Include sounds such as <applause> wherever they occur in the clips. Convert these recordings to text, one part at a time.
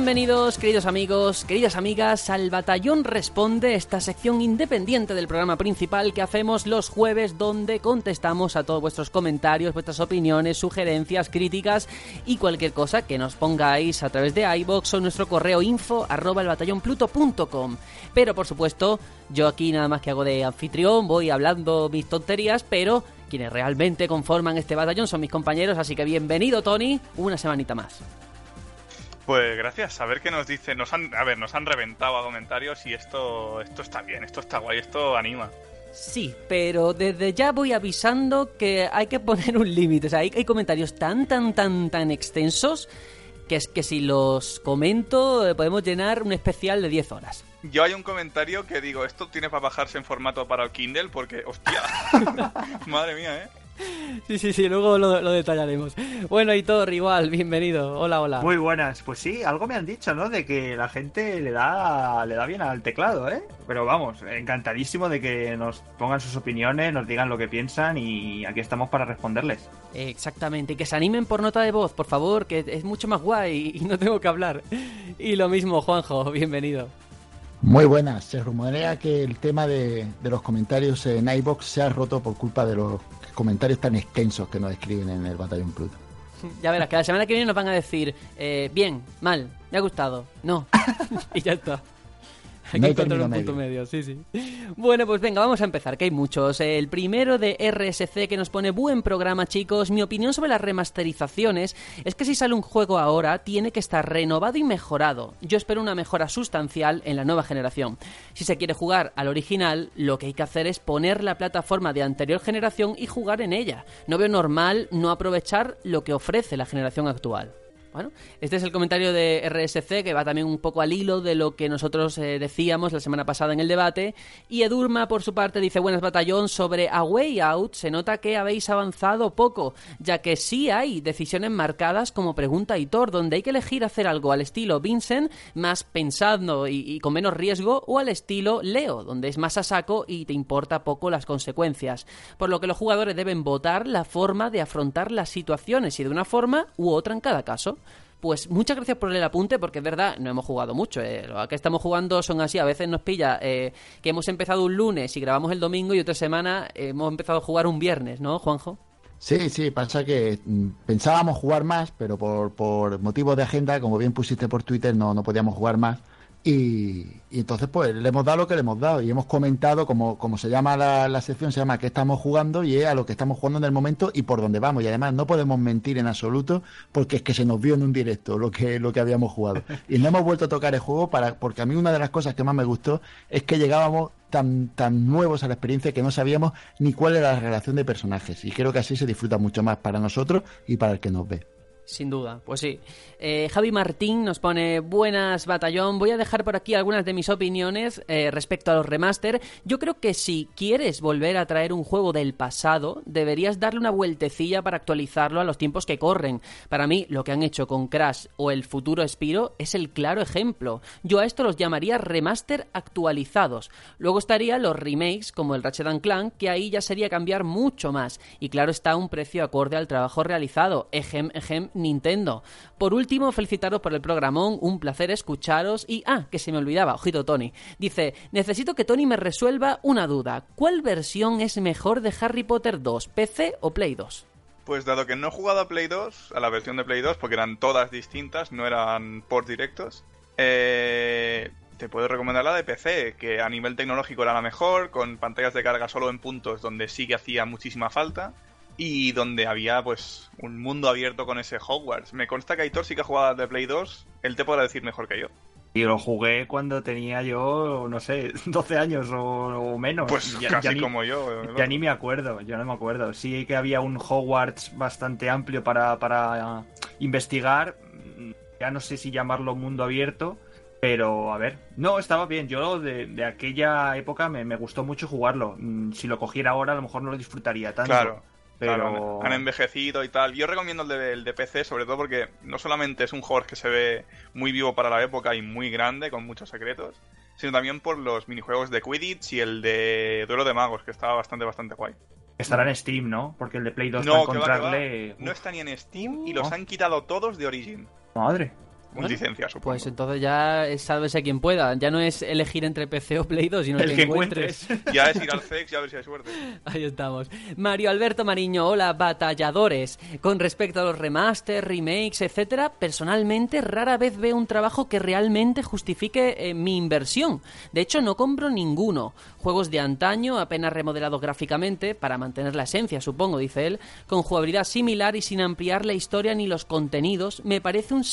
Bienvenidos, queridos amigos, queridas amigas, al Batallón Responde, esta sección independiente del programa principal que hacemos los jueves, donde contestamos a todos vuestros comentarios, vuestras opiniones, sugerencias, críticas y cualquier cosa que nos pongáis a través de iBox o nuestro correo info arroba Pero por supuesto, yo aquí nada más que hago de anfitrión, voy hablando mis tonterías, pero quienes realmente conforman este batallón son mis compañeros, así que bienvenido Tony, una semanita más. Pues gracias, a ver qué nos dicen. Nos han, a ver, nos han reventado a comentarios y esto, esto está bien, esto está guay, esto anima. Sí, pero desde ya voy avisando que hay que poner un límite. O sea, hay, hay, comentarios tan, tan, tan, tan extensos que es que si los comento eh, podemos llenar un especial de 10 horas. Yo hay un comentario que digo, esto tiene para bajarse en formato para el Kindle porque, hostia, <laughs> <laughs> madre mía, ¿eh? Sí, sí, sí, luego lo, detallaremos. Bueno, y todo igual, bienvenido. Hola, hola. Muy buenas. Pues sí, algo me han dicho, ¿no? De que la gente le da, le da bien al teclado, ¿eh? Pero vamos, encantadísimo de que nos pongan sus opiniones, nos digan lo que piensan y aquí estamos para responderles. Exactamente, y que se animen por nota de voz, por favor, que es mucho más guay y no tengo que hablar. Y lo mismo, Juanjo, bienvenido. Muy buenas. Se rumorea que el tema de, de los comentarios en iBox se ha roto por culpa de los comentarios tan extensos que nos escriben en el Batallón Pluto. <laughs> Ya verás, que la semana que viene nos van a decir, eh, bien, mal, me ha gustado, no, <laughs> y ya está. Hay que encontrar un punto medio. sí, sí. Bueno, pues venga, vamos a empezar, que hay muchos. El primero de RSC que nos pone buen programa, chicos. Mi opinión sobre las remasterizaciones es que si sale un juego ahora, tiene que estar renovado y mejorado. Yo espero una mejora sustancial en la nueva generación. Si se quiere jugar al original, lo que hay que hacer es poner la plataforma de anterior generación y jugar en ella. No veo normal no aprovechar lo que ofrece la generación actual. Bueno, este es el comentario de RSC que va también un poco al hilo de lo que nosotros eh, decíamos la semana pasada en el debate. Y Edurma, por su parte, dice: Buenas, batallón. Sobre A Way Out, se nota que habéis avanzado poco, ya que sí hay decisiones marcadas como pregunta Thor, donde hay que elegir hacer algo al estilo Vincent, más pensando y, y con menos riesgo, o al estilo Leo, donde es más a saco y te importa poco las consecuencias. Por lo que los jugadores deben votar la forma de afrontar las situaciones, y de una forma u otra en cada caso. Pues muchas gracias por el apunte, porque es verdad, no hemos jugado mucho. Eh. Lo que estamos jugando son así. A veces nos pilla eh, que hemos empezado un lunes y grabamos el domingo y otra semana hemos empezado a jugar un viernes, ¿no, Juanjo? Sí, sí, pasa que mm, pensábamos jugar más, pero por, por motivos de agenda, como bien pusiste por Twitter, no, no podíamos jugar más. Y, entonces, pues le hemos dado lo que le hemos dado y hemos comentado, como, como se llama la, la, sección, se llama qué estamos jugando y es a lo que estamos jugando en el momento y por dónde vamos. Y además no podemos mentir en absoluto porque es que se nos vio en un directo lo que, lo que habíamos jugado. Y no hemos vuelto a tocar el juego para, porque a mí una de las cosas que más me gustó es que llegábamos tan, tan nuevos a la experiencia que no sabíamos ni cuál era la relación de personajes. Y creo que así se disfruta mucho más para nosotros y para el que nos ve. Sin duda, pues sí. Eh, Javi Martín nos pone buenas batallón. Voy a dejar por aquí algunas de mis opiniones eh, respecto a los remaster. Yo creo que si quieres volver a traer un juego del pasado, deberías darle una vueltecilla para actualizarlo a los tiempos que corren. Para mí, lo que han hecho con Crash o el futuro Spiro es el claro ejemplo. Yo a esto los llamaría remaster actualizados. Luego estarían los remakes como el Ratchet Clank, que ahí ya sería cambiar mucho más. Y claro está un precio acorde al trabajo realizado. Ejem, ejem, Nintendo. Por último, felicitaros por el programón, un placer escucharos y... Ah, que se me olvidaba, ojito Tony. Dice, necesito que Tony me resuelva una duda. ¿Cuál versión es mejor de Harry Potter 2, PC o Play 2? Pues dado que no he jugado a Play 2, a la versión de Play 2, porque eran todas distintas, no eran por directos, eh, te puedo recomendar la de PC, que a nivel tecnológico era la mejor, con pantallas de carga solo en puntos donde sí que hacía muchísima falta y donde había pues un mundo abierto con ese Hogwarts. Me consta que Aitor sí que ha jugado de Play 2, él te podrá decir mejor que yo. Y lo jugué cuando tenía yo, no sé, <laughs> 12 años o, menos. Pues casi como yo. Ya ni me acuerdo, yo no me acuerdo. Sí que había un Hogwarts bastante amplio para, para investigar. Ya no sé si llamarlo mundo abierto, pero a ver, no, estaba bien. Yo de, aquella época me, me, gustó mucho jugarlo. Mm, si lo cogiera ahora, a lo mejor no lo disfrutaría tanto. Claro. Pero... han envejecido y tal. Yo recomiendo el de, PC, sobre todo porque no solamente es un juego que se ve muy vivo para la época y muy grande, con muchos secretos, sino también por los minijuegos de Quidditch y el de Duelo de Magos, que estaba bastante, bastante guay. Estará en Steam, ¿no? Porque el de Play 2 no, encontrarle... No está ni en Steam y los han quitado todos de Origin. Madre. Con licencia, supongo. Pues entonces ya es sálvese quien pueda. Ya no es elegir entre PC o Play 2, sino el que, encuentres. <laughs> Ya es ir al CEX y a ver si hay suerte. Ahí estamos. Mario Alberto Mariño, hola, batalladores. Con respecto a los remasters, remakes, etcétera, personalmente rara vez veo un trabajo que realmente justifique eh, mi inversión. De hecho, no compro ninguno. Juegos de antaño, apenas remodelados gráficamente, para mantener la esencia, supongo, dice él, con jugabilidad similar y sin ampliar la historia ni los contenidos, me parece un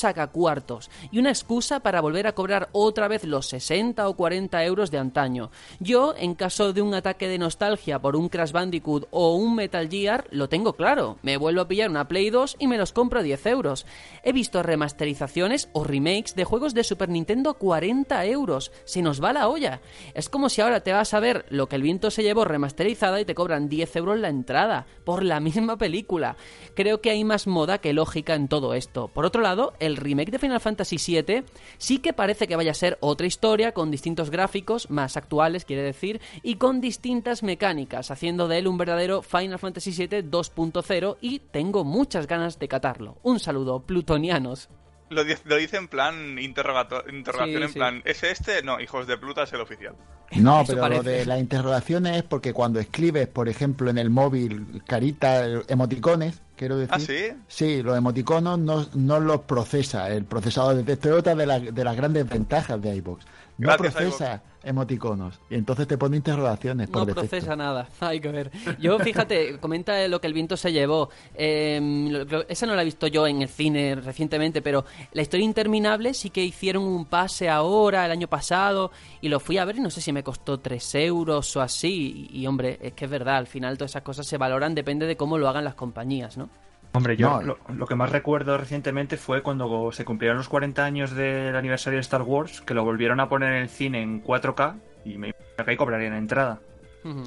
y una excusa para volver a cobrar otra vez los 60 o 40 euros de antaño. Yo, en caso de un ataque de nostalgia por un Crash Bandicoot o un Metal Gear, lo tengo claro. Me vuelvo a pillar una Play 2 y me los compro a 10 euros. He visto remasterizaciones o remakes de juegos de Super Nintendo a 40 euros. Se nos va la olla. Es como si ahora te vas a ver lo que el viento se llevó remasterizada y te cobran 10 euros la entrada por la misma película. Creo que hay más moda que lógica en todo esto. Por otro lado, el remake de Final Fantasy VII sí que parece que vaya a ser otra historia con distintos gráficos, más actuales quiere decir, y con distintas mecánicas, haciendo de él un verdadero Final Fantasy VII 2.0 y tengo muchas ganas de catarlo. Un saludo, plutonianos. Lo, dice en plan interrogación, en plan, ¿es este? No, hijos de Pluta es el oficial. No, pero lo de la interrogación es porque cuando escribes, por ejemplo, en el móvil, carita, emoticones, quiero decir. ¿Ah, sí? Sí, los emoticonos no, no los procesa el procesador de texto. Es otra de, de las grandes ventajas de iVoox no procesa emoticonos y entonces te pone interrogaciones. no procesa nada, <laughs> hay que ver. Yo, fíjate, comenta lo que el viento se llevó. Eh, esa no la he visto yo en el cine recientemente, pero la historia interminable sí que hicieron un pase ahora, el año pasado, y lo fui a ver y no sé si me costó 3 euros o así. Y, hombre, es que es verdad, al final todas esas cosas se valoran, depende de cómo lo hagan las compañías, ¿no? Hombre, yo lo, que más recuerdo recientemente fue cuando se cumplieron los 40 años del aniversario de Star Wars, que lo volvieron a poner en el cine en 4K y me que ahí cobrarían entrada.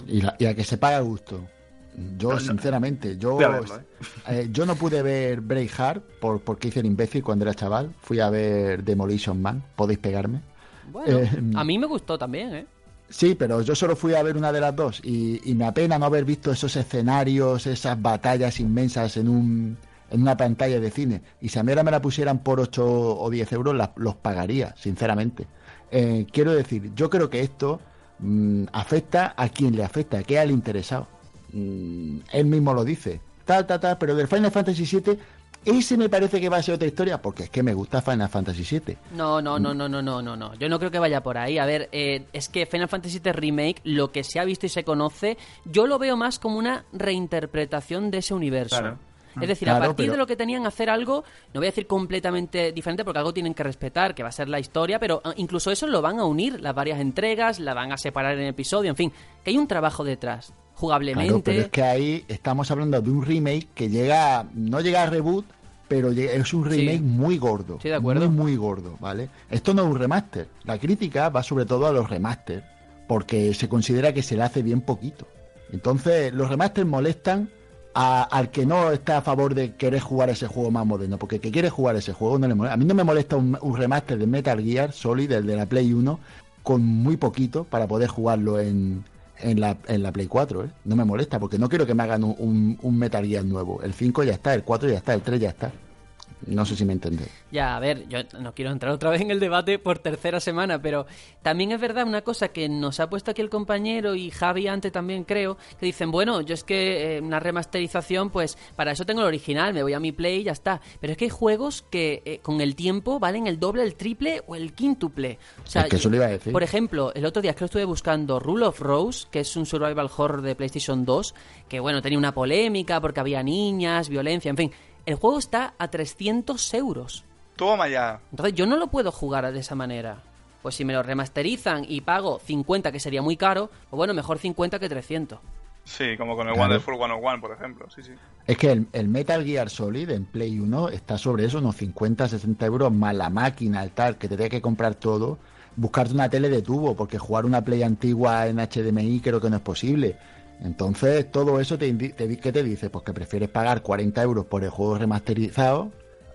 y, a que se paga a gusto. Yo, sinceramente, yo, ¿eh? <laughs> Eh, yo no pude ver Braveheart por, porque hice el imbécil cuando era chaval. Fui a ver Demolition Man. ¿Podéis pegarme? Bueno, eh, a mí me gustó también, ¿eh? Sí, pero yo solo fui a ver una de las dos y, me apena no haber visto esos escenarios, esas batallas inmensas en, un, en una pantalla de cine. Y si a mí ahora me la pusieran por 8 o 10 euros, los pagaría, sinceramente. Eh, quiero decir, yo creo que esto mm, afecta a quien le afecta, que es al interesado. Mm, él mismo lo dice. Tal, tal, tal, pero del Final Fantasy VII ese me parece que va a ser otra historia, porque es que me gusta Final Fantasy VII. No, no, no, no, no, no, no, no. Yo no creo que vaya por ahí. A ver, eh, es que Final Fantasy VII Remake, lo que se ha visto y se conoce, yo lo veo más como una reinterpretación de ese universo. Es decir, a partir de lo que tenían hacer algo, no voy a decir completamente diferente porque algo tienen que respetar, que va a ser la historia, pero ah, incluso eso lo van a unir, las varias entregas, la van a separar en episodio, en fin, que hay un trabajo detrás jugablemente. pero es que ahí estamos hablando de un remake que llega, no llega a reboot, pero es un remake muy gordo. Sí, de acuerdo. Muy, muy gordo, ¿vale? Esto no es un remaster. La crítica va sobre todo a los remaster, porque se considera que se le hace bien poquito. Entonces, los remasters molestan al que no está a favor de querer jugar ese juego más moderno, porque el que quiere jugar ese juego no le molesta. A mí no me molesta un, remaster de Metal Gear Solid, el de la Play 1, con muy poquito para poder jugarlo en, en la, en la Play 4, ¿eh? No me molesta porque no quiero que me hagan un, un, Metal Gear nuevo. El 5 ya está, el 4 ya está, el 3 ya está. No sé si me entendéis. Ya, a ver, yo no quiero entrar otra vez en el debate por tercera semana, pero también es verdad una cosa que nos ha puesto aquí el compañero y Javi antes también creo, que dicen, bueno, yo es que eh, una remasterización, pues para eso tengo el original, me voy a mi Play y ya está. Pero es que hay juegos que eh, con el tiempo valen el doble, el triple o el quíntuple. O sea, que eso le iba a decir. Por ejemplo, el otro día que lo estuve buscando Rule of Rose, que es un survival horror de PlayStation 2, que bueno, tenía una polémica porque había niñas, violencia, en fin el juego está a 300 euros. Toma ya. Entonces yo no lo puedo jugar de esa manera. Pues si me lo remasterizan y pago 50, que sería muy caro, pues bueno, mejor 50 que 300. Sí, como con el Wonderful 101, por ejemplo. Sí, sí. Es que el, Metal Gear Solid en Play 1 está sobre eso, unos 50, 60 euros más la máquina, el tal, que te tiene que comprar todo. Buscarte una tele de tubo, porque jugar una Play antigua en HDMI creo que no es posible. Entonces, todo eso, te, te, ¿qué te dice? Pues que prefieres pagar 40 euros por el juego remasterizado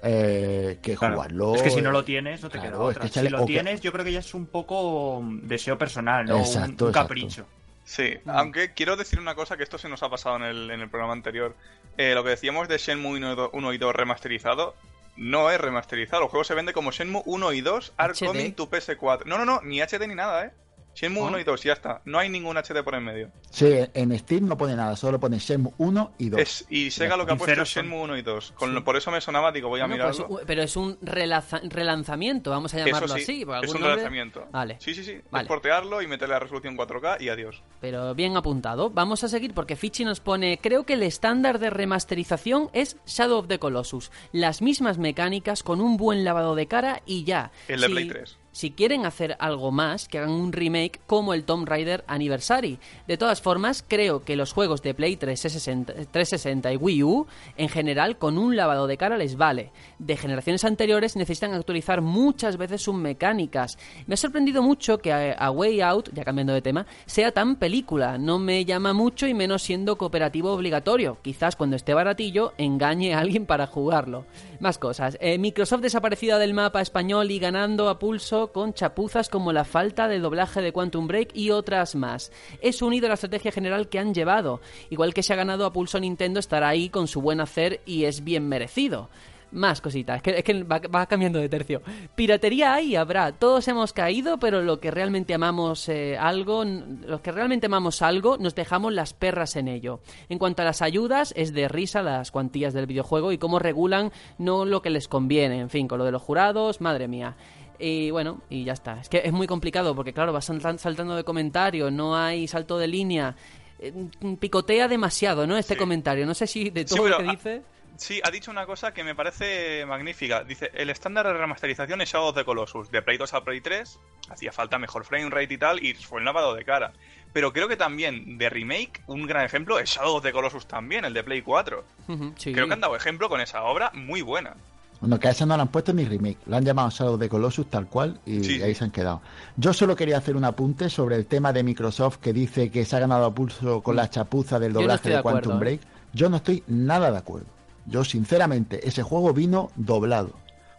eh, que jugarlo. Es que si no lo tienes, no te queda otra. si lo tienes, yo creo que ya es un poco deseo personal, ¿no? un, capricho. Sí, mm. aunque quiero decir una cosa que esto se nos ha pasado en el, en el programa anterior. Eh, lo que decíamos de Shenmue 1 y 2 remasterizado, no es remasterizado. El juego se vende como Shenmue 1 y 2 Are HD. Coming to PS4. No, no, no, ni HD ni nada, ¿eh? Shenmue ¿Ah? 1 y 2, ya está. No hay ningún HD por en medio. Sí, en Steam no pone nada, solo pone Shenmue 1 y 2. Es, y Sega lo que ha puesto es. Shenmue 1 y 2. Con lo- por eso me sonaba, digo, voy a Bueno, pues, mirarlo. u- pero es un relanzamiento, vamos a llamarlo sí, así. por es un nombre. relanzamiento. Vale. Sí, sí, sí. Vale. Portearlo y meterle la resolución 4K y adiós. Pero bien apuntado. Vamos a seguir porque Fichi nos pone, creo que el estándar de remasterización es Shadow of the Colossus. Las mismas mecánicas con un buen lavado de cara y ya. El de Si- Play 3. Si quieren hacer algo más, que hagan un remake como el Tomb Raider Anniversary. De todas formas, creo que los juegos de Play 360, 360 y Wii U, en general, con un lavado de cara les vale. De generaciones anteriores necesitan actualizar muchas veces sus mecánicas. Me ha sorprendido mucho que a, a Way Out, ya cambiando de tema, sea tan película. No me llama mucho y menos siendo cooperativo obligatorio. Quizás cuando esté baratillo engañe a alguien para jugarlo. Más cosas. Eh, Microsoft desaparecida del mapa español y ganando a pulso con chapuzas como la falta de doblaje de Quantum Break y otras más. Es unido a la estrategia general que han llevado. Igual que se ha ganado a pulso Nintendo estará ahí con su buen hacer y es bien merecido. Más cositas, es que, va, cambiando de tercio. Piratería hay habrá, todos hemos caído, pero lo que realmente amamos eh, algo, los que realmente amamos algo, nos dejamos las perras en ello. En cuanto a las ayudas, es de risa las cuantías del videojuego y cómo regulan no lo que les conviene, en fin, con lo de los jurados, madre mía. Y bueno, y ya está. Es que es muy complicado porque, claro, vas saltan- saltando de comentario, no hay salto de línea. Eh, Picotea demasiado, ¿no? Este Sí. comentario. No sé si de Sí, todo lo que ah, dice. Sí, ha dicho una cosa que me parece magnífica. Dice, el estándar de remasterización es Shadow of the Colossus. De Play 2 a Play 3 hacía falta mejor frame rate y tal, y fue el lavado de cara. Pero creo que también de remake, un gran ejemplo es Shadow of the Colossus también, el de Play 4. Ujú, sí. Creo que han dado ejemplo con esa obra muy buena. Bueno, que a esa no le han puesto ni remake, lo han llamado Shadow de Colossus tal cual y Sí, ahí se han quedado. Yo solo quería hacer un apunte sobre el tema de Microsoft que dice que se ha ganado a pulso con la chapuza del no doblaje de acuerdo, Quantum ¿eh? Break. Yo no estoy nada de acuerdo. Yo, sinceramente, ese juego vino doblado.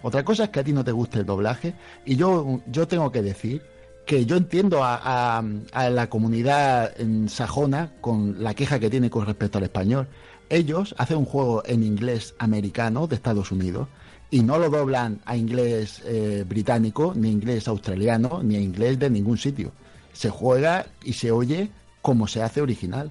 Otra cosa es que a ti no te guste el doblaje y yo, yo tengo que decir que yo entiendo a, a- a la comunidad en sajona con la queja que tiene con respecto al español. Ellos hacen un juego en inglés americano de Estados Unidos y no lo doblan a inglés eh, británico, ni inglés australiano, ni a inglés de ningún sitio. Se juega y se oye como se hace original.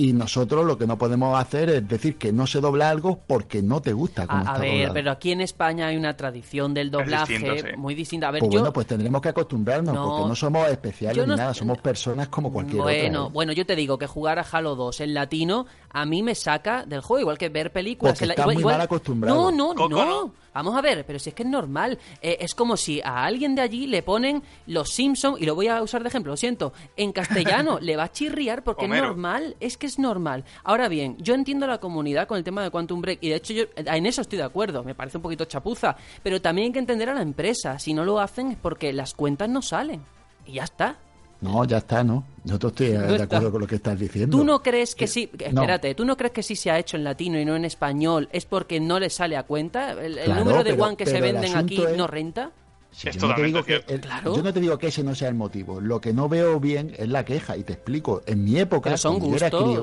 Y nosotros lo que no podemos hacer es decir que no se dobla algo porque no te gusta como A, está ver, doblado. pero aquí en España hay una tradición del doblaje distinto, sí. muy distinta. A ver, Pues yo... bueno, pues tendremos que acostumbrarnos, No. porque no somos especiales no ni nada, somos personas como cualquier bueno, otra. ¿eh? bueno, yo te digo que jugar a Halo 2 en latino a mí me saca del juego, igual que ver películas. Porque en la- estás igual- muy igual- mal acostumbrado. No, no, Coco, no. ¿no? Vamos a ver, pero si es que es normal. Eh, es como si a alguien de allí le ponen los Simpsons, y lo voy a usar de ejemplo, lo siento, en castellano, <laughs> le va a chirriar porque Homero. es normal, es que es normal. Ahora bien, yo entiendo a la comunidad con el tema de Quantum Break, y de hecho yo en eso estoy de acuerdo, me parece un poquito chapuza, pero también hay que entender a la empresa, si no lo hacen es porque las cuentas no salen. Y ya está. No, ya está, ¿no? Yo estoy eh, <laughs> No de está. acuerdo con lo que estás diciendo. ¿Tú no crees que sí? no. Espérate, ¿tú no crees que sí se ha hecho en latino y no en español? ¿Es porque no le sale a cuenta? ¿El, el Claro, número de pero- One que se venden aquí es- no renta? Sí, yo, no te digo que el- Claro. yo no te digo que ese no sea el motivo. Lo que no veo bien es la queja, y te explico. En mi época, son cuando yo era crío,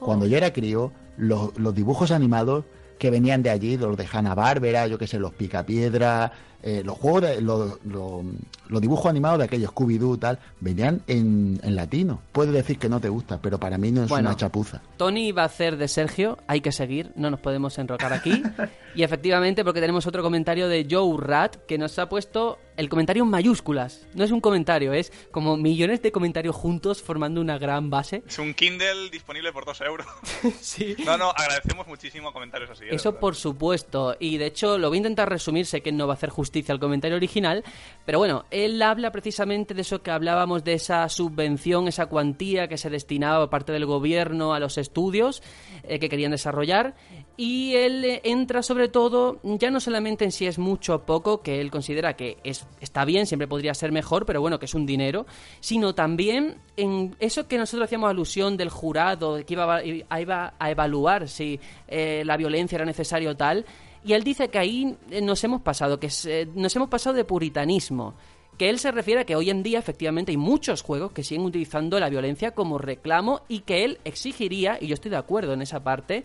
cuando yo era crío, los, los dibujos animados que venían de allí, los de Hanna Bárbara, yo qué sé, los Picapiedra, eh, los juegos, de, los, los- los dibujos animados de aquellos Scooby-Doo tal, venían en, en latino. Puedes decir que no te gusta, pero para mí no es Bueno. una chapuza. Tony va a hacer de Sergio, hay que seguir, no nos podemos enrocar aquí. <laughs> y efectivamente, porque tenemos otro comentario de Joe Rat que nos ha puesto el comentario en mayúsculas. No es un comentario, es como millones de comentarios juntos formando una gran base. Es un Kindle disponible por 2 euros. <laughs> sí. No, no, agradecemos muchísimo comentarios así. Eso por supuesto, y de hecho lo voy a intentar resumir, sé que no va a hacer justicia al comentario original, pero bueno, él habla precisamente de eso que hablábamos, de esa subvención, esa cuantía que se destinaba por parte del gobierno a los estudios eh, que querían desarrollar, y él eh, entra sobre todo, ya no solamente en si es mucho o poco, que él considera que es, está bien, siempre podría ser mejor, pero bueno, que es un dinero, sino también en eso que nosotros hacíamos alusión del jurado, que iba a, iba a evaluar si eh, la violencia era necesaria o tal, y él dice que ahí eh, nos hemos pasado, que es, eh, nos hemos pasado de puritanismo. Que él se refiere a que hoy en día efectivamente hay muchos juegos que siguen utilizando la violencia como reclamo y que él exigiría, y yo estoy de acuerdo en esa parte,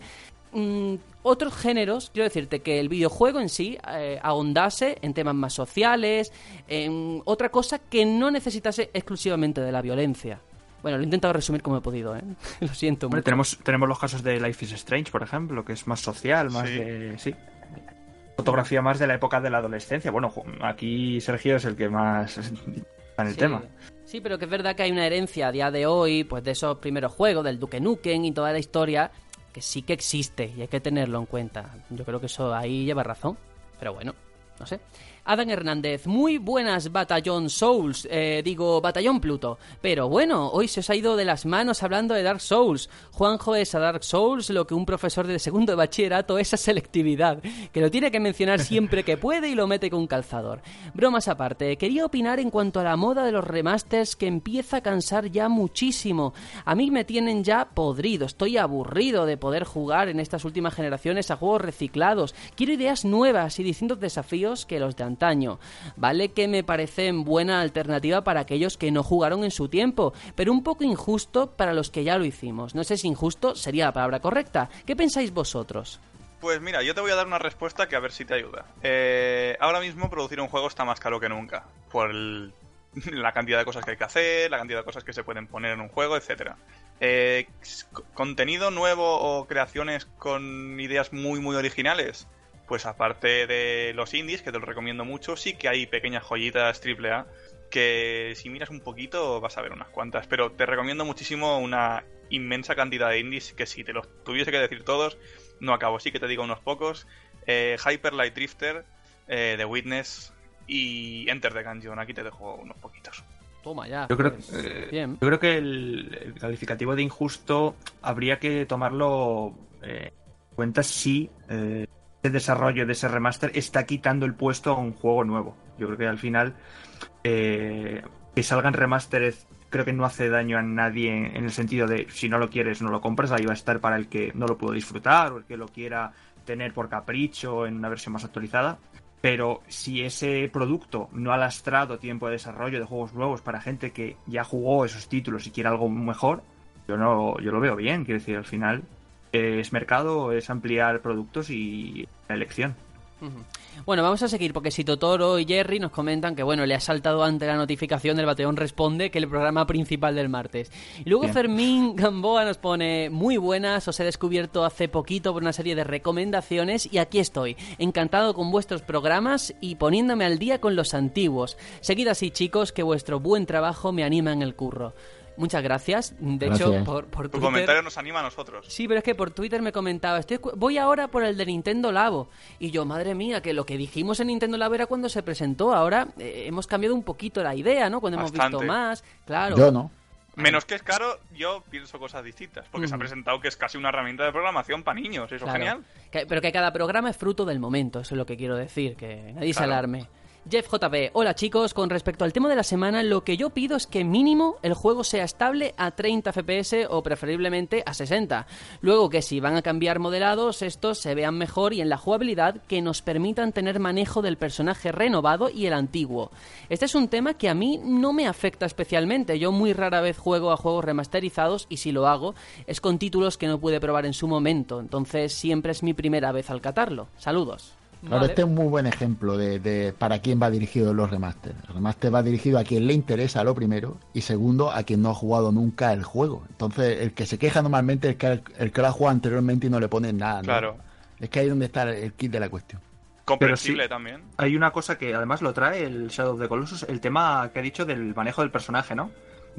mm, otros géneros, quiero decirte que el videojuego en sí eh, ahondase en temas más sociales, en otra cosa que no necesitase exclusivamente de la violencia. Bueno, lo he intentado resumir como he podido, ¿eh? <laughs> Lo siento. Hombre, tenemos, tenemos los casos de Life is Strange, por ejemplo, que es más social, más de... Sí. Fotografía más de la época de la adolescencia. Bueno, aquí Sergio es el que más está en el tema. Sí, pero que es verdad que hay una herencia a día de hoy, pues de esos primeros juegos, del Duke Nukem y toda la historia, que sí que existe y hay que tenerlo en cuenta. Yo creo que eso ahí lleva razón. Pero bueno, no sé. Adam Hernández, muy buenas Batallón Souls, eh, digo Batallón Pluto. Pero bueno, hoy se os ha ido de las manos hablando de Dark Souls. Juanjo es a Dark Souls lo que un profesor de segundo de bachillerato es a selectividad, que lo tiene que mencionar siempre que puede y lo mete con calzador. Bromas aparte, quería opinar en cuanto a la moda de los remasters que empieza a cansar ya muchísimo. A mí me tienen ya podrido, estoy aburrido de poder jugar en estas últimas generaciones a juegos reciclados. Quiero ideas nuevas y distintos desafíos que los de Vale que me parecen buena alternativa para aquellos que no jugaron en su tiempo, pero un poco injusto para los que ya lo hicimos. No sé si injusto sería la palabra correcta. ¿Qué pensáis vosotros? Pues mira, yo te voy a dar una respuesta que a ver si te ayuda. Eh, ahora mismo producir un juego está más caro que nunca. Por <laughs> la cantidad de cosas que hay que hacer, la cantidad de cosas que se pueden poner en un juego, etc. Eh, contenido nuevo o creaciones con ideas muy muy originales pues aparte de los indies, que te lo recomiendo mucho, sí que hay pequeñas joyitas AAA que si miras un poquito vas a ver unas cuantas, pero te recomiendo muchísimo una inmensa cantidad de indies que si te los tuviese que decir todos, no acabo, sí que te digo unos pocos. Eh, Hyper Light Drifter, eh, The Witness y Enter the Gungeon, aquí te dejo unos poquitos. Toma ya. Yo creo, pues, eh, yo creo que el, calificativo de injusto habría que tomarlo en cuenta si ese desarrollo de ese remaster está quitando el puesto a un juego nuevo. Yo creo que al final eh, que salgan remasteres creo que no hace daño a nadie en, el sentido de si no lo quieres no lo compras, ahí va a estar para el que no lo pudo disfrutar o el que lo quiera tener por capricho en una versión más actualizada. Pero si ese producto no ha lastrado tiempo de desarrollo de juegos nuevos para gente que ya jugó esos títulos y quiere algo mejor, yo no, yo lo veo bien. Quiero decir, al final es mercado, es ampliar productos y la elección. Bueno, vamos a seguir porque si Totoro y Jerry nos comentan que bueno, le ha saltado ante la notificación del Bateón Responde que el programa principal del martes. Y luego Fermín Gamboa nos pone muy buenas, os he descubierto hace poquito por una serie de recomendaciones y aquí estoy, encantado con vuestros programas y poniéndome al día con los antiguos. Seguid así chicos, que vuestro buen trabajo me anima en el curro. Muchas gracias. De hecho, por, por Tu comentario nos anima a nosotros. Sí, pero es que por Twitter me comentaba, estoy, voy ahora por el de Nintendo Labo. Y yo, madre mía, que lo que dijimos en Nintendo Labo era cuando se presentó. Ahora eh, hemos cambiado un poquito la idea, ¿no? Cuando hemos visto más. Claro. Yo no. Menos que es caro, yo pienso cosas distintas. Porque se ha presentado que es casi una herramienta de programación para niños. Eso es genial. pero que cada programa es fruto del momento. Eso es lo que quiero decir. Que nadie se alarme. Jeff JB, hola chicos, con respecto al tema de la semana, lo que yo pido es que mínimo el juego sea estable a 30 FPS o preferiblemente a 60. Luego que si van a cambiar modelados, estos se vean mejor y en la jugabilidad que nos permitan tener manejo del personaje renovado y el antiguo. Este es un tema que a mí no me afecta especialmente, yo muy rara vez juego a juegos remasterizados y si lo hago es con títulos que no pude probar en su momento, entonces siempre es mi primera vez al catarlo. Saludos. Claro, este es un muy buen ejemplo de, para quién va dirigido los remaster. El remaster va dirigido a quien le interesa lo primero y segundo a quien no ha jugado nunca el juego. Entonces, el que se queja normalmente es que el, que lo ha jugado anteriormente y no le pone nada. Claro. Es que ahí es donde está el kit de la cuestión. Comprensible también. Hay una cosa que además lo trae el Shadow of the Colossus, el tema que ha dicho del manejo del personaje, ¿no?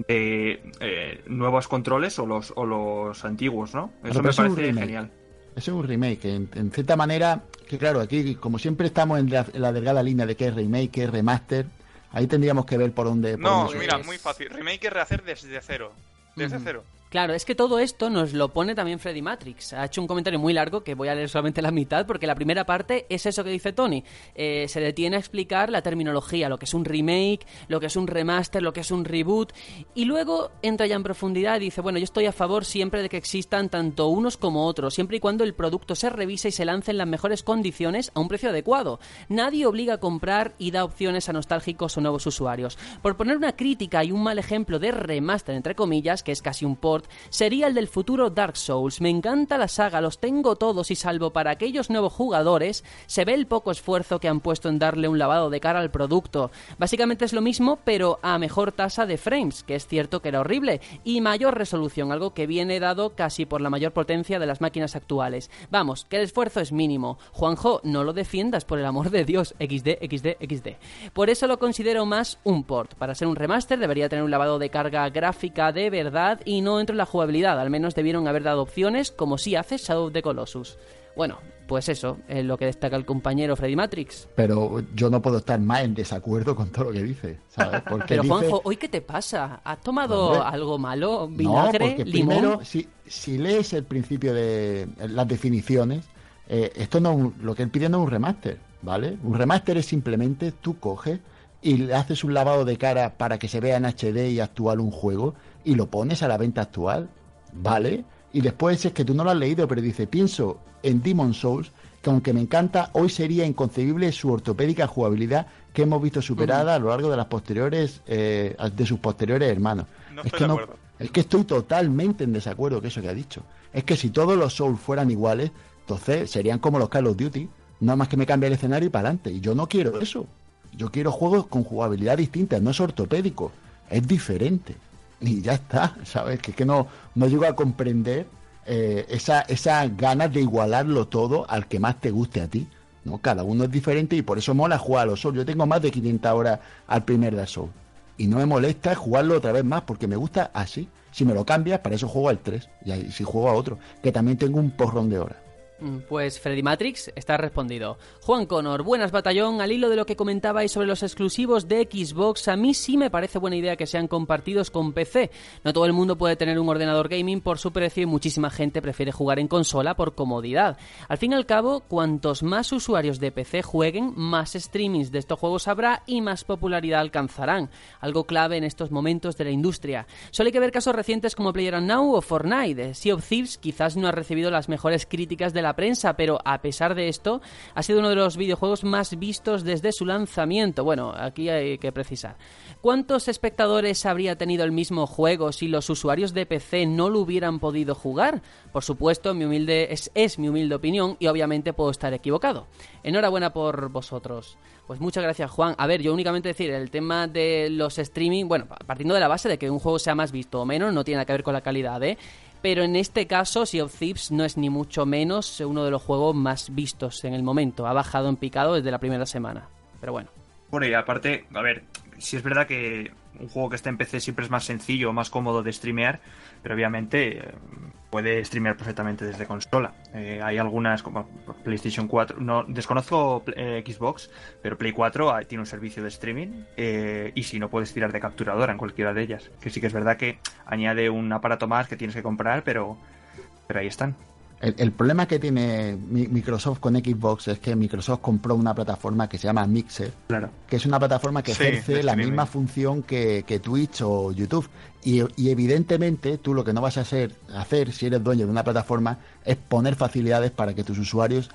De eh, nuevos controles o los, o los antiguos, ¿no? Eso me parece genial. Es un remake, en, cierta manera, que claro, aquí como siempre estamos en la, delgada línea de que es remake, que es remaster, ahí tendríamos que ver por dónde... no, mira, muy fácil. Remake es rehacer desde cero. Desde cero. Claro, es que todo esto nos lo pone también Freddy Matrix. Ha hecho un comentario muy largo que voy a leer solamente la mitad porque la primera parte es eso que dice Tony. Eh, se detiene a explicar la terminología, lo que es un remake, lo que es un remaster, lo que es un reboot y luego entra ya en profundidad y dice, bueno, yo estoy a favor siempre de que existan tanto unos como otros, siempre y cuando el producto se revise y se lance en las mejores condiciones a un precio adecuado. Nadie obliga a comprar y da opciones a nostálgicos o nuevos usuarios. Por poner una crítica y un mal ejemplo de remaster, entre comillas, que es casi un por sería el del futuro Dark Souls. Me encanta la saga, los tengo todos y salvo para aquellos nuevos jugadores, se ve el poco esfuerzo que han puesto en darle un lavado de cara al producto. Básicamente es lo mismo, pero a mejor tasa de frames, que es cierto que era horrible, y mayor resolución, algo que viene dado casi por la mayor potencia de las máquinas actuales. Vamos, que el esfuerzo es mínimo. Juanjo, no lo defiendas por el amor de Dios. XD, XD, XD. Por eso lo considero más un port. Para ser un remaster debería tener un lavado de carga gráfica de verdad y no entro en la jugabilidad. Al menos debieron haber dado opciones como si hace Shadow of the Colossus. Bueno, pues eso es lo que destaca el compañero Freddy Matrix. Pero yo no puedo estar más en desacuerdo con todo lo que dice, ¿sabes? <laughs> Porque Pero Juanjo, ¿hoy qué te pasa? ¿Has tomado algo malo? ¿Vinagre? No, limón? primero, si, si lees el principio de las definiciones, eh, esto no lo que él pide no es un remaster, ¿vale? Un remaster es simplemente tú coges y le haces un lavado de cara para que se vea en HD y actual un juego y lo pones a la venta actual, ¿vale? Y después es que tú no lo has leído, pero dice, pienso en Demon Souls, que aunque me encanta, hoy sería inconcebible su ortopédica jugabilidad que hemos visto superada a lo largo de las posteriores, eh, de sus posteriores hermanos. es, que no, es que estoy totalmente en desacuerdo con eso que ha dicho. Es que si todos los Souls fueran iguales, entonces serían como los Call of Duty, nada más que me cambia el escenario y para adelante. Y yo no quiero eso. Yo quiero juegos con jugabilidad distinta, no es ortopédico, es diferente. Y ya está, ¿sabes? Que, que no, no llego a comprender eh, esa, esas ganas de igualarlo todo al que más te guste a ti. ¿no? Cada uno es diferente y por eso mola jugar a los Souls. Yo tengo más de 500 horas al primer Dark Souls. Y no me molesta jugarlo otra vez más porque me gusta así. Si me lo cambias, para eso juego al 3. Y si juego a otro, que también tengo un porrón de horas. Mm, pues Freddy Matrix está respondido. Juan Connor, buenas batallón. Al hilo de lo que comentabais sobre los exclusivos de Xbox, a mí sí me parece buena idea que sean compartidos con PC. No todo el mundo puede tener un ordenador gaming por su precio y muchísima gente prefiere jugar en consola por comodidad. Al fin y al cabo, cuantos más usuarios de PC jueguen, más streamings de estos juegos habrá y más popularidad alcanzarán. Algo clave en estos momentos de la industria. Solo hay que ver casos recientes como PlayerUnknown o Fortnite. Sea of Thieves quizás no ha recibido las mejores críticas de la prensa, pero a pesar de esto, ha sido uno de los videojuegos más vistos desde su lanzamiento. Bueno, aquí hay que precisar. ¿Cuántos espectadores habría tenido el mismo juego si los usuarios de PC no lo hubieran podido jugar? Por supuesto, mi humilde es, es mi humilde opinión y obviamente puedo estar equivocado. Enhorabuena por vosotros. Pues muchas gracias, Juan. A ver, yo únicamente decir, el tema de los streaming, bueno, partiendo de la base de que un juego sea más visto o menos, no tiene nada que ver con la calidad, ¿eh? Pero en este caso Sea of Thieves no es ni mucho menos uno de los juegos más vistos en el momento. Ha bajado en picado desde la primera semana. Pero bueno. Bueno, y aparte, a ver, si es verdad que un juego que está en PC siempre es más sencillo, más cómodo de streamear, pero obviamente eh, puede streamear perfectamente desde consola. Eh, hay algunas como PlayStation 4, no desconozco eh, Xbox, pero Play 4 ah, tiene un servicio de streaming y si no puedes tirar de capturadora en cualquiera de ellas. Que sí que es verdad que añade un aparato más que tienes que comprar, pero, pero ahí están. El, problema que tiene Microsoft con Xbox es que Microsoft compró una plataforma que se llama Mixer, que es una plataforma que ejerce la misma función que, Twitch o YouTube. Y, evidentemente tú lo que no vas a hacer, hacer si eres dueño de una plataforma es poner facilidades para que tus usuarios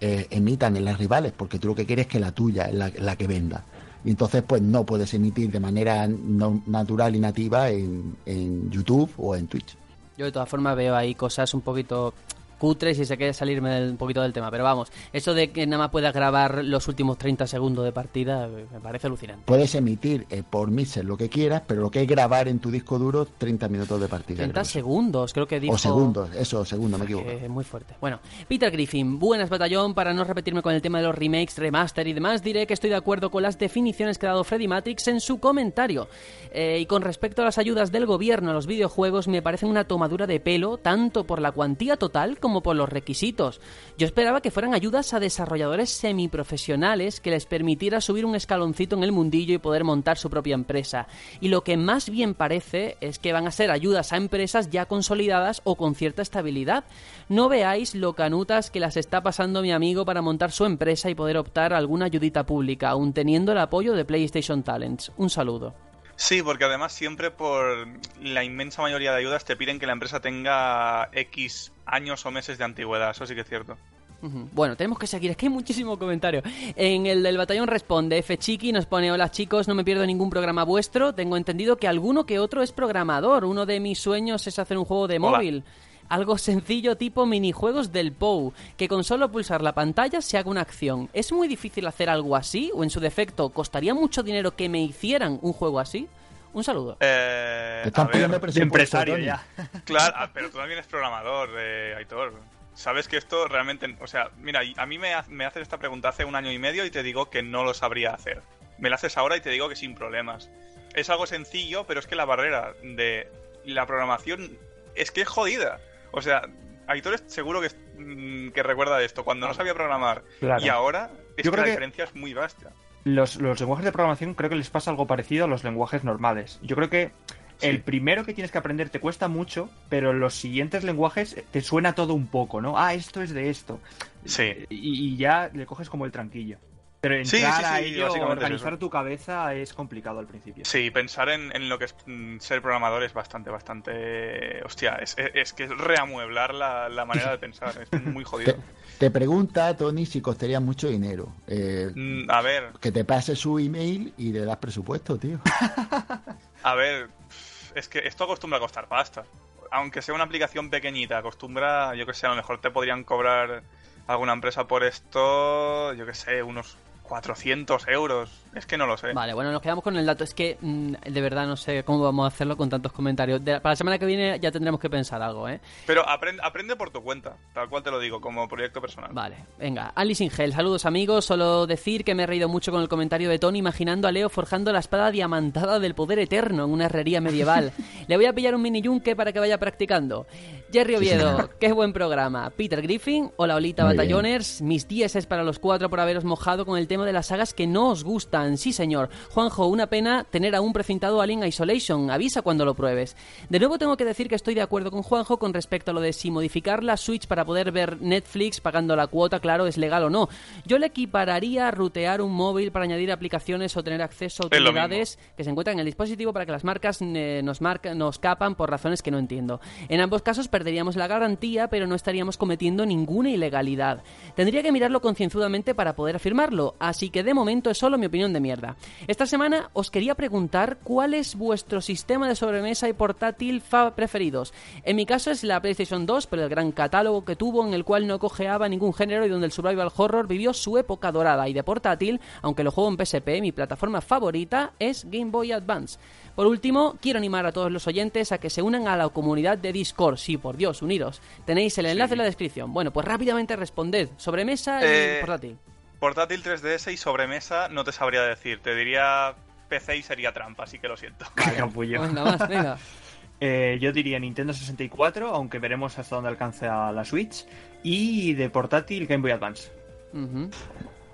eh, emitan en las rivales, porque tú lo que quieres es que la tuya es la, que venda. Y entonces pues no puedes emitir de manera natural y nativa en, en YouTube o en Twitch. Yo de todas formas veo ahí cosas un poquito cutre si se quiere salirme un poquito del tema. Pero vamos, eso de que nada más puedas grabar los últimos 30 segundos de partida eh, me parece alucinante. Puedes emitir eh, por Mixer lo que quieras, pero lo que es grabar en tu disco duro 30 minutos de partida. 30 segundos, creo que dijo. O segundos, eso, segundos, me equivoco. Es muy fuerte. Bueno, Peter Griffin, buenas batallón. Para no repetirme con el tema de los remakes, remaster y demás, diré que estoy de acuerdo con las definiciones que ha dado Freddy Matrix en su comentario. Eh, y con respecto a las ayudas del gobierno a los videojuegos, me parecen una tomadura de pelo, tanto por la cuantía total como como por los requisitos. Yo esperaba que fueran ayudas a desarrolladores semiprofesionales que les permitiera subir un escaloncito en el mundillo y poder montar su propia empresa. Y lo que más bien parece es que van a ser ayudas a empresas ya consolidadas o con cierta estabilidad. No veáis lo canutas que las está pasando mi amigo para montar su empresa y poder optar a alguna ayudita pública, aún teniendo el apoyo de PlayStation Talents. Un saludo. Sí, porque además siempre por la inmensa mayoría de ayudas te piden que la empresa tenga X años o meses de antigüedad, eso sí que es cierto. Bueno, tenemos que seguir, es que hay muchísimo comentario. En el del batallón responde, F Chiqui nos pone, hola chicos, no me pierdo ningún programa vuestro, tengo entendido que alguno que otro es programador, uno de mis sueños es hacer un juego de móvil. Algo sencillo tipo minijuegos del POU, que con solo pulsar la pantalla se haga una acción. ¿Es muy difícil hacer algo así? ¿O en su defecto, costaría mucho dinero que me hicieran un juego así? Un saludo. Eh, Están a pidiendo ver, presupuesto, Empresario Tony. ya. Claro, ah, pero tú también eres programador, eh, Aitor. Sabes que esto realmente. O sea, mira, a mí me, me haces esta pregunta hace un año y medio y te digo que no lo sabría hacer. Me la haces ahora y te digo que sin problemas. Es algo sencillo, pero es que la barrera de la programación es que es jodida. O sea, Aitor es seguro que, es- mm, que recuerda esto. Cuando no sabía programar Claro. y ahora, es Yo que creo la que- diferencia es muy vasta. Los, los lenguajes de programación creo que les pasa algo parecido a los lenguajes normales. Yo creo que Sí. el primero que tienes que aprender te cuesta mucho, pero los siguientes lenguajes te suena todo un poco, ¿no? Ah, esto es de esto. Sí. Y, y ya le coges como el tranquillo. Pero Sí, entrar sí, a sí, ello, básicamente es organizar tu cabeza es complicado al principio. Sí, pensar en, en lo que es mm, ser programador es bastante, bastante... Hostia, es, es- es que es reamueblar la, la manera de pensar, es muy <laughs> jodido. Te, te pregunta, Tony, si costaría mucho dinero. Eh, Mm, A ver, que te pase su email y le das presupuesto, tío. <laughs> a ver, es que esto acostumbra a costar pasta. Aunque sea una aplicación pequeñita, acostumbra, yo que sé, a lo mejor te podrían cobrar alguna empresa por esto, yo que sé, unos 400 euros. Es que no lo sé. Vale, bueno, nos quedamos con el dato. Es que mm, de verdad no sé cómo vamos a hacerlo con tantos comentarios. De- para la semana que viene ya tendremos que pensar algo, ¿eh? Pero aprende, aprende por tu cuenta, tal cual te lo digo, como proyecto personal. Vale, venga. Alice Ingel, saludos amigos. Solo decir que me he reído mucho con el comentario de Tony imaginando a Leo forjando la espada diamantada del poder eterno en una herrería medieval. <laughs> Le voy a pillar un mini yunque para que vaya practicando. Jerry Oviedo, qué buen programa. Peter Griffin, hola Olita Muy bien. Batalloners. Mis 10 es para los cuatro por haberos mojado con el tema de las sagas que no os gustan. Sí, señor. Juanjo, una pena tener aún precintado Alien Isolation. Avisa cuando lo pruebes. De nuevo tengo que decir que estoy de acuerdo con Juanjo con respecto a lo de si modificar la Switch para poder ver Netflix pagando la cuota, claro, es legal o no. Yo le equipararía a rutear un móvil para añadir aplicaciones o tener acceso a utilidades que se encuentran en el dispositivo para que las marcas eh, nos, marca- nos capan por razones que no entiendo. En ambos casos perderíamos la garantía, pero no estaríamos cometiendo ninguna ilegalidad. Tendría que mirarlo concienzudamente para poder afirmarlo, así que de momento es solo mi opinión de mierda. Esta semana os quería preguntar cuál es vuestro sistema de sobremesa y portátil preferidos. En mi caso es la PlayStation 2, pero el gran catálogo que tuvo en el cual no cojeaba ningún género y donde el survival horror vivió su época dorada y de portátil, aunque lo juego en PSP, mi plataforma favorita es Game Boy Advance. Por último, quiero animar a todos los oyentes a que se unan a la comunidad de Discord. Sí, por Dios, uniros. Tenéis el enlace en la descripción. Bueno, pues rápidamente responded. Sobremesa y Eh, portátil. Portátil 3DS y sobremesa no te sabría decir. Te diría PC y sería trampa, así que lo siento. Qué capullo. Venga, más, venga. <laughs> Eh, yo diría Nintendo 64, aunque veremos hasta dónde alcanza la Switch. Y de portátil Game Boy Advance.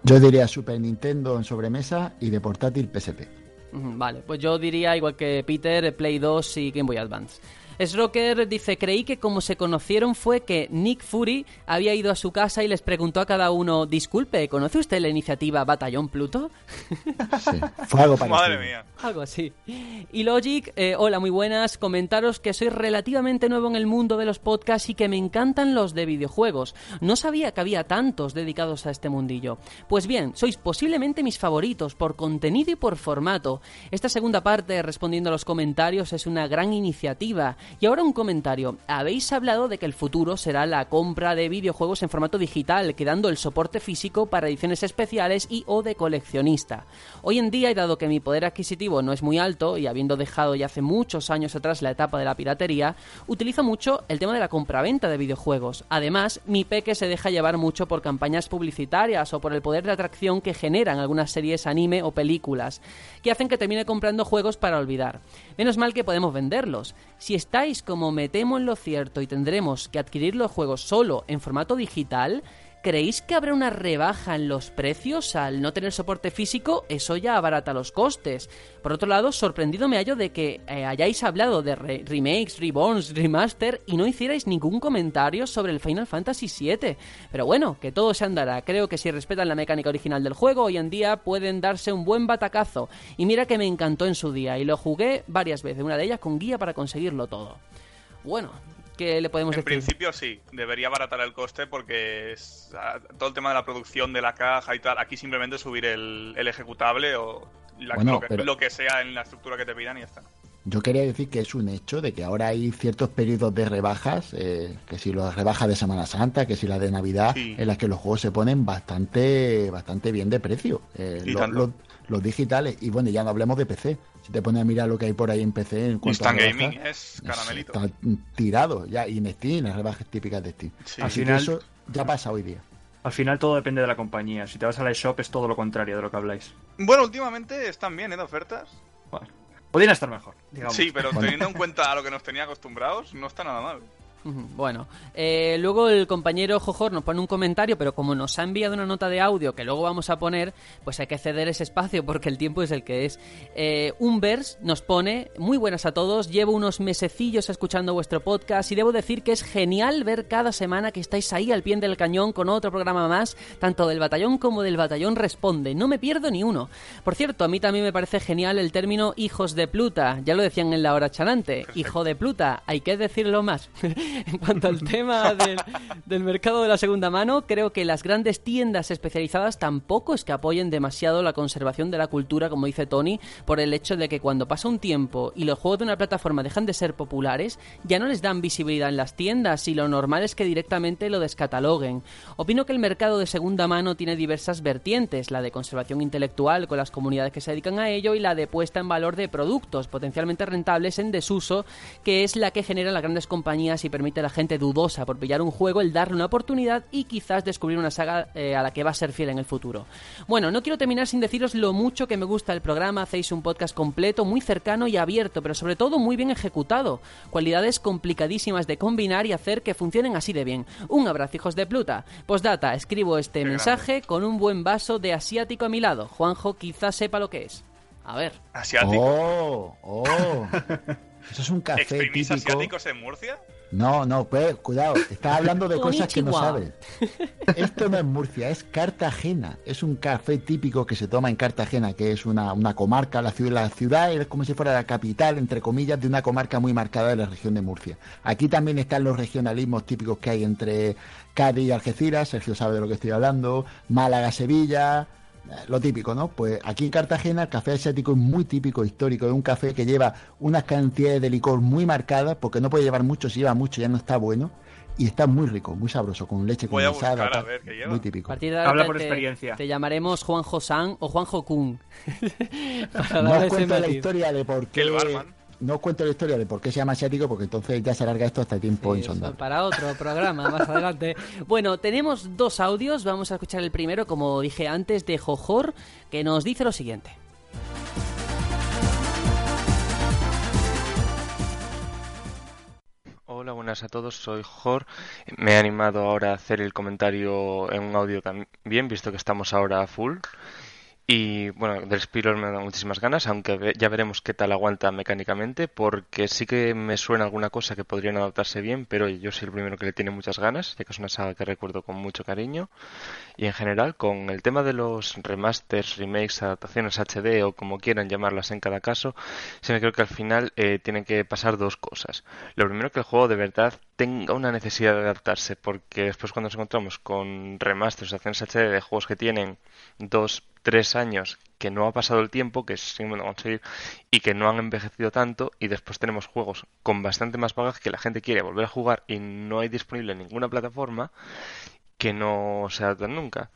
Yo diría Super Nintendo en sobremesa y de portátil PSP. Vale, pues yo diría igual que Peter, Play 2 y Game Boy Advance. Srocker dice, creí que como se conocieron fue que Nick Fury había ido a su casa y les preguntó a cada uno, disculpe, ¿conoce usted la iniciativa Batallón Pluto? Sí, <laughs> fue algo parecido. Madre mía. Algo así. Y Logic, eh, hola, muy buenas. Comentaros que soy relativamente nuevo en el mundo de los podcasts y que me encantan los de videojuegos. No sabía que había tantos dedicados a este mundillo. Pues bien, sois posiblemente mis favoritos por contenido y por formato. Esta segunda parte, respondiendo a los comentarios, es una gran iniciativa. Y ahora un comentario. Habéis hablado de que el futuro será la compra de videojuegos en formato digital, quedando el soporte físico para ediciones especiales y o de coleccionista. Hoy en día, y dado que mi poder adquisitivo no es muy alto y habiendo dejado ya hace muchos años atrás la etapa de la piratería, utilizo mucho el tema de la compraventa de videojuegos. Además, mi peque se deja llevar mucho por campañas publicitarias o por el poder de atracción que generan algunas series anime o películas, que hacen que termine comprando juegos para olvidar. Menos mal que podemos venderlos. Si estáis como me temo en lo cierto y tendremos que adquirir los juegos solo en formato digital, ¿Creéis que habrá una rebaja en los precios al no tener soporte físico? Eso ya abarata los costes. Por otro lado, sorprendido me hallo de que eh, hayáis hablado de re- remakes, reborns, remaster y no hicierais ningún comentario sobre el Final Fantasy VII. Pero bueno, que todo se andará. Creo que si respetan la mecánica original del juego, hoy en día pueden darse un buen batacazo. Y mira que me encantó en su día y lo jugué varias veces, una de ellas con guía para conseguirlo todo. Bueno, ¿Qué le podemos en decir? En principio sí, debería abaratar el coste porque es, todo el tema de la producción de la caja y tal, aquí simplemente subir el, ejecutable o lo, que, lo, que, sea en la estructura que te pidan y ya está. Yo quería decir que es un hecho de que ahora hay ciertos periodos de rebajas, eh, que si las rebajas de Semana Santa, que si las de Navidad, en las que los juegos se ponen bastante bastante bien de precio. Eh, los, digitales. Y bueno, ya no hablemos de PC. Si te pones a mirar lo que hay por ahí en PC en cuanto Instant Gaming es caramelito. Está tirado ya. Y en Steam, las rebajas típicas de Steam. Al final, eso ya pasa hoy día. Al final todo depende de la compañía. Si te vas a la shop es todo lo contrario de lo que habláis. Bueno, últimamente están bien, ¿eh? De ofertas. Bueno. Podrían estar mejor, digamos. Sí, pero teniendo en cuenta a lo que nos tenía acostumbrados, no está nada mal. Bueno, eh, luego el compañero Jojor nos pone un comentario, pero como nos ha enviado una nota de audio que luego vamos a poner, pues hay que ceder ese espacio porque el tiempo es el que es. Eh, Unvers nos pone, muy buenas a todos, llevo unos mesecillos escuchando vuestro podcast y debo decir que es genial ver cada semana que estáis ahí al pie del cañón con otro programa más, tanto del batallón como del batallón responde, no me pierdo ni uno. Por cierto, a mí también me parece genial el término hijos de Pluta, ya lo decían en la hora chanante, hijo de Pluta, hay que decirlo más. <laughs> <laughs> en cuanto al tema del, mercado de la segunda mano, creo que las grandes tiendas especializadas tampoco es que apoyen demasiado la conservación de la cultura, como dice Tony, por el hecho de que cuando pasa un tiempo y los juegos de una plataforma dejan de ser populares, ya no les dan visibilidad en las tiendas y lo normal es que directamente lo descataloguen. Opino que el mercado de segunda mano tiene diversas vertientes, la de conservación intelectual con las comunidades que se dedican a ello y la de puesta en valor de productos potencialmente rentables en desuso, que es la que genera las grandes compañías y permite a la gente dudosa por pillar un juego el darle una oportunidad y quizás descubrir una saga eh, a la que va a ser fiel en el futuro. Bueno, no quiero terminar sin deciros lo mucho que me gusta el programa, hacéis un podcast completo, muy cercano y abierto, pero sobre todo muy bien ejecutado. Cualidades complicadísimas de combinar y hacer que funcionen así de bien. Un abrazo, hijos de Pluta. Postdata, escribo este mensaje con un buen vaso de asiático a mi lado. Juanjo quizás sepa lo que es. A ver. Asiático. Oh, oh. <laughs> Eso es un café típico. asiáticos en Murcia? No, no, pues cuidado, estás hablando de cosas que no sabes. Esto no es Murcia, es Cartagena. Es un café típico que se toma en Cartagena, que es una, una comarca. La ciudad, la ciudad es como si fuera la capital, entre comillas, de una comarca muy marcada de la región de Murcia. Aquí también están los regionalismos típicos que hay entre Cádiz y Algeciras. Sergio sabe de lo que estoy hablando. Málaga, Sevilla, lo típico, ¿no? Pues aquí en Cartagena el café asiático es muy típico, histórico, es un café que lleva unas cantidades de licor muy marcadas, porque no puede llevar mucho, si lleva mucho ya no está bueno, y está muy rico, muy sabroso, con leche condensada, muy típico. Habla por experiencia. Te llamaremos Juanjo San o Juanjo Kun. <laughs> no os cuento la historia de por qué... El barman no os cuento la historia de por qué se llama asiático, porque entonces ya se alarga esto hasta tiempo sí, insondable. Para otro programa más <laughs> adelante. Bueno, tenemos dos audios. Vamos a escuchar el primero, como dije antes, de Jojor, que nos dice lo siguiente. Hola, buenas a todos, soy Jor. Me he animado ahora a hacer el comentario en un audio también, visto que estamos ahora a full. Y bueno, del Spiro me da muchísimas ganas, aunque ya veremos qué tal aguanta mecánicamente, porque sí que me suena alguna cosa que podrían adaptarse bien, pero yo soy el primero que le tiene muchas ganas, ya que es una saga que recuerdo con mucho cariño. Y en general, con el tema de los remasters, remakes, adaptaciones HD o como quieran llamarlas en cada caso, sí me creo que al final eh, tienen que pasar dos cosas. Lo primero, que el juego de verdad tenga una necesidad de adaptarse, porque después cuando nos encontramos con remasters, adaptaciones HD de juegos que tienen dos tres años que no ha pasado el tiempo, que es sin conseguir, y que no han envejecido tanto, y después tenemos juegos con bastante más bagaje que la gente quiere volver a jugar y no hay disponible en ninguna plataforma, que no se adaptan nunca.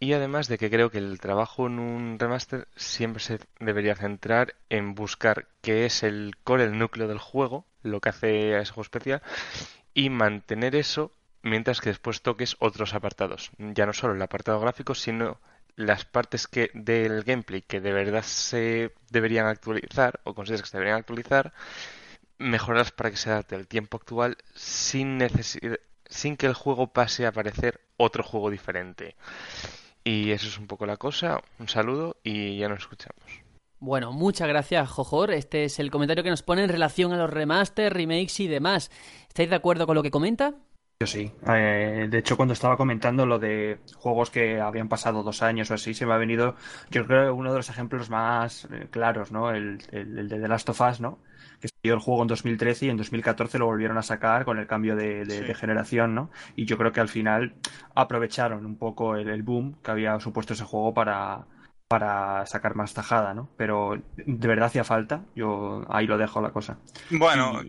Y además de que creo que el trabajo en un remaster siempre se debería centrar en buscar qué es el core, el núcleo del juego, lo que hace a ese juego especial, y mantener eso mientras que después toques otros apartados. Ya no solo el apartado gráfico, sino las partes que del gameplay que de verdad se deberían actualizar o consideras que se deberían actualizar, mejorarlas para que se adapte al tiempo actual sin necesidad sin que el juego pase a parecer otro juego diferente. Y eso es un poco la cosa. Un saludo y ya nos escuchamos. Bueno, muchas gracias, Jojor. Este es el comentario que nos pone en relación a los remasters, remakes y demás. ¿Estáis de acuerdo con lo que comenta? Sí. Eh, de hecho, cuando estaba comentando lo de juegos que habían pasado dos años o así, se me ha venido, yo creo, uno de los ejemplos más eh, claros, ¿no? El, el, de The Last of Us, ¿no? Que el juego en 2013 y en 2014 lo volvieron a sacar con el cambio de, generación, ¿no? Y yo creo que al final aprovecharon un poco el, boom que había supuesto ese juego para, para sacar más tajada, ¿no? Pero de verdad hacía falta, yo ahí lo dejo la cosa. Bueno.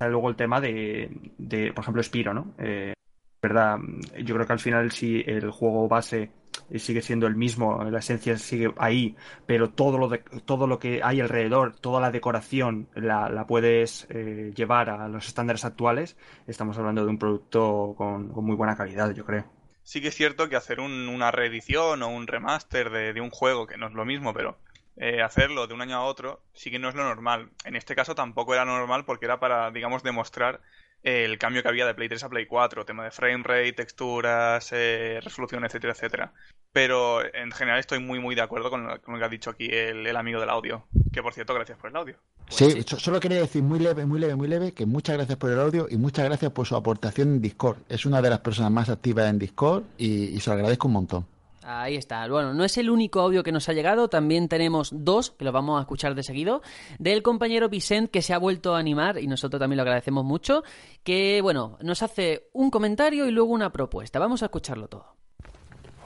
Luego el tema de, de, por ejemplo, Spiro, ¿no? Eh, verdad, yo creo que al final si el juego base sigue siendo el mismo, la esencia sigue ahí, pero todo lo, de, todo lo que hay alrededor, toda la decoración la, puedes eh, llevar a los estándares actuales, estamos hablando de un producto con, muy buena calidad, yo creo. Sí que es cierto que hacer una reedición o un remaster de, un juego, que no es lo mismo, pero eh, hacerlo de un año a otro sí que no es lo normal. En este caso tampoco era normal porque era para, digamos, demostrar el cambio que había de Play 3 a Play 4, tema de frame rate, texturas, eh, resolución, etcétera, etcétera. Pero en general estoy muy, muy de acuerdo con lo, que ha dicho aquí el, amigo del audio. Que por cierto, gracias por el audio. sí, solo quería decir muy leve, muy leve, muy leve, que muchas gracias por el audio y muchas gracias por su aportación en Discord. Es una de las personas más activas en Discord y, y se lo agradezco un montón. Ahí está. Bueno, no es el único audio que nos ha llegado, también tenemos dos, que los vamos a escuchar de seguido, del compañero Vicent que se ha vuelto a animar y nosotros también lo agradecemos mucho, que bueno, nos hace un comentario y luego una propuesta. Vamos a escucharlo todo.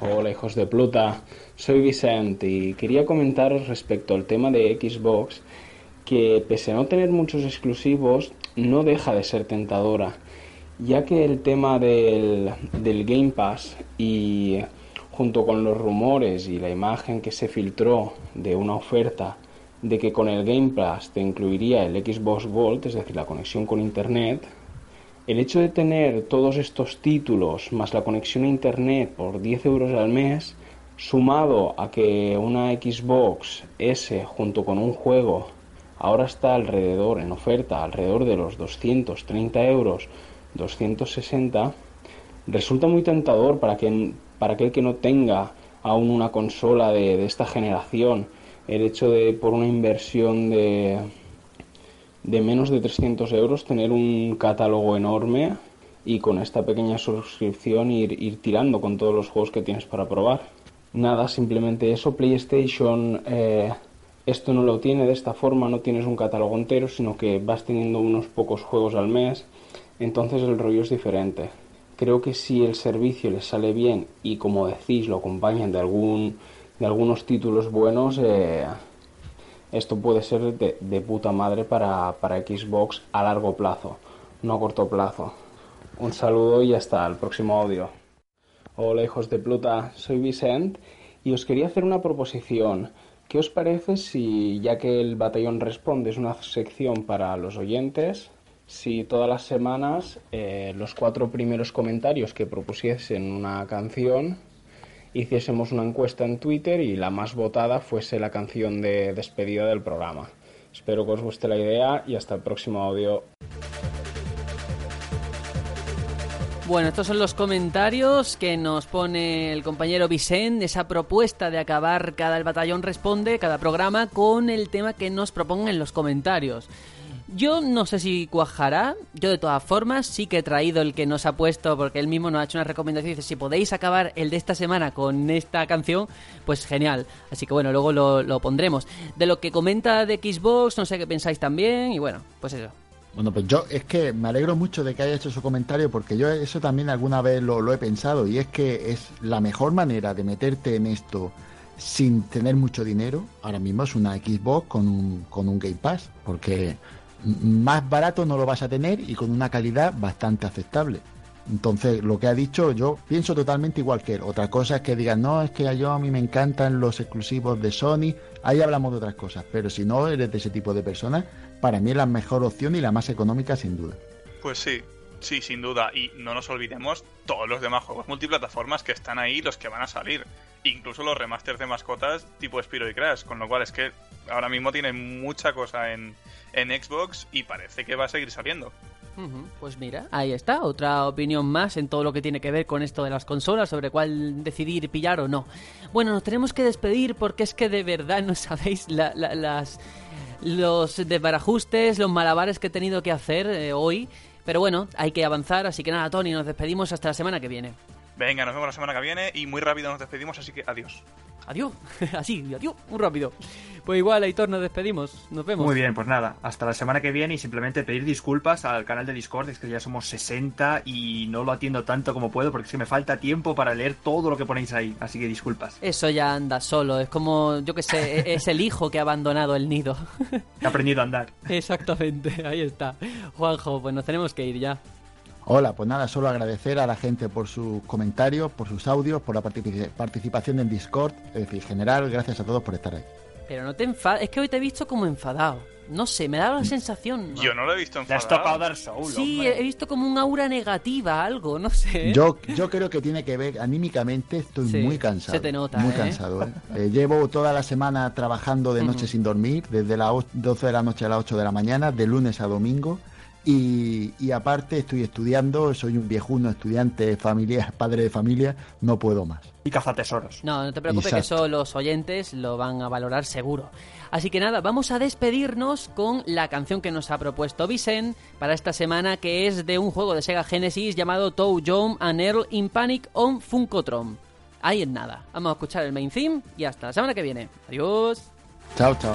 Hola hijos de Pluta, soy Vicent y quería comentaros respecto al tema de Xbox que pese a no tener muchos exclusivos no deja de ser tentadora, ya que el tema del, del Game Pass y junto con los rumores y la imagen que se filtró de una oferta de que con el Game Pass te incluiría el Xbox Vault, es decir, la conexión con Internet, el hecho de tener todos estos títulos más la conexión a Internet por 10 euros al mes, sumado a que una Xbox S junto con un juego ahora está alrededor, en oferta, alrededor de los 230 euros, 260, resulta muy tentador para quien para aquel que no tenga aún una consola de, esta generación, el hecho de por una inversión de, menos de 300 euros tener un catálogo enorme y con esta pequeña suscripción ir, ir tirando con todos los juegos que tienes para probar. Nada, simplemente eso, PlayStation eh, esto no lo tiene de esta forma, no tienes un catálogo entero, sino que vas teniendo unos pocos juegos al mes, entonces el rollo es diferente creo que si el servicio les sale bien y como decís lo acompañan de algún de algunos títulos buenos eh, esto puede ser de, puta madre para, para, Xbox a largo plazo no a corto plazo. Un saludo y hasta el próximo audio. Hola hijos de Pluta soy Vicent y os quería hacer una proposición. ¿Qué os parece si, ya que el Batallón Responde es una sección para los oyentes, si todas las semanas eh, los cuatro primeros comentarios que propusiesen una canción hiciésemos una encuesta en Twitter y la más votada fuese la canción de despedida del programa. Espero que os guste la idea y hasta el próximo audio. Bueno, estos son los comentarios que nos pone el compañero Vicente, esa propuesta de acabar cada el batallón responde, cada programa, con el tema que nos propongan en los comentarios. Yo no sé si cuajará. Yo de todas formas sí que he traído el que nos ha puesto porque él mismo nos ha hecho una recomendación. Dice, si podéis acabar el de esta semana con esta canción, pues genial. Así que bueno, luego lo, pondremos. De lo que comenta de Xbox, no sé qué pensáis también. Y bueno, pues eso. Bueno, pues yo es que me alegro mucho de que haya hecho su comentario porque yo eso también alguna vez lo, lo he pensado y es que es la mejor manera de meterte en esto sin tener mucho dinero. Ahora mismo es una Xbox con un, con un Game Pass porque más barato no lo vas a tener y con una calidad bastante aceptable. Entonces, lo que ha dicho, yo pienso totalmente igual que él. Otra cosa es que digan, no, es que yo a mí me encantan los exclusivos de Sony. Ahí hablamos de otras cosas. Pero si no eres de ese tipo de personas, para mí es la mejor opción y la más económica, sin duda. Pues sí, sí, sin duda. Y no nos olvidemos todos los demás juegos multiplataformas que están ahí, los que van a salir. Incluso los remasters de mascotas tipo Spiro y Crash. Con lo cual es que ahora mismo tienen mucha cosa en, en Xbox y parece que va a seguir saliendo. Pues mira, ahí está, otra opinión más en todo lo que tiene que ver con esto de las consolas, sobre cuál decidir pillar o no. Bueno, nos tenemos que despedir porque es que de verdad no sabéis las, los desbarajustes, los malabares que he tenido que hacer eh, hoy. Pero bueno, hay que avanzar, así que nada, Tony, nos despedimos hasta la semana que viene. Venga, nos vemos la semana que viene y muy rápido nos despedimos, así que adiós. Adiós. <laughs> Así, adiós. Muy rápido. Pues igual, Aitor, nos despedimos. Nos vemos. Muy bien, pues nada, hasta la semana que viene y simplemente pedir disculpas al canal de Discord, es que ya somos 60 y no lo atiendo tanto como puedo porque es que me falta tiempo para leer todo lo que ponéis ahí, así que disculpas. Eso ya anda solo, es como, yo que sé, e-, <laughs> es el hijo que ha abandonado el nido. He aprendido a andar. <laughs> Exactamente, ahí está. Juanjo, pues nos tenemos que ir ya. Hola, pues nada, solo agradecer a la gente por sus comentarios, por sus audios, por la participación en Discord, es decir, en general, gracias a todos por estar ahí. Pero no te enfades, es que hoy te he visto como enfadado. No sé, me da la sensación. Yo no lo he visto Te enfadado. has tocado dar Soul. Sí, hombre. he visto como un aura negativa, algo, no sé. Yo, yo creo que tiene que ver, anímicamente estoy Sí, muy cansado. se te nota, Muy ¿eh? cansado, ¿eh? Eh, Llevo toda la semana trabajando de noche sin dormir, desde las o- 12 de la noche a las 8 de la mañana, de lunes a domingo. Y, y aparte estoy estudiando, soy un viejuno estudiante, familia, <laughs> padre de familia, no puedo más. Y cazatesoros. No, no te preocupes que eso los oyentes lo van a valorar seguro. Así que nada, vamos a despedirnos con la canción que nos ha propuesto Vicent para esta semana, que es de un juego de Sega Genesis llamado Toe Jump and Earl in Panic on Funkotron. Ahí en nada. Vamos a escuchar el main theme y hasta la semana que viene. Adiós. Chao, chao.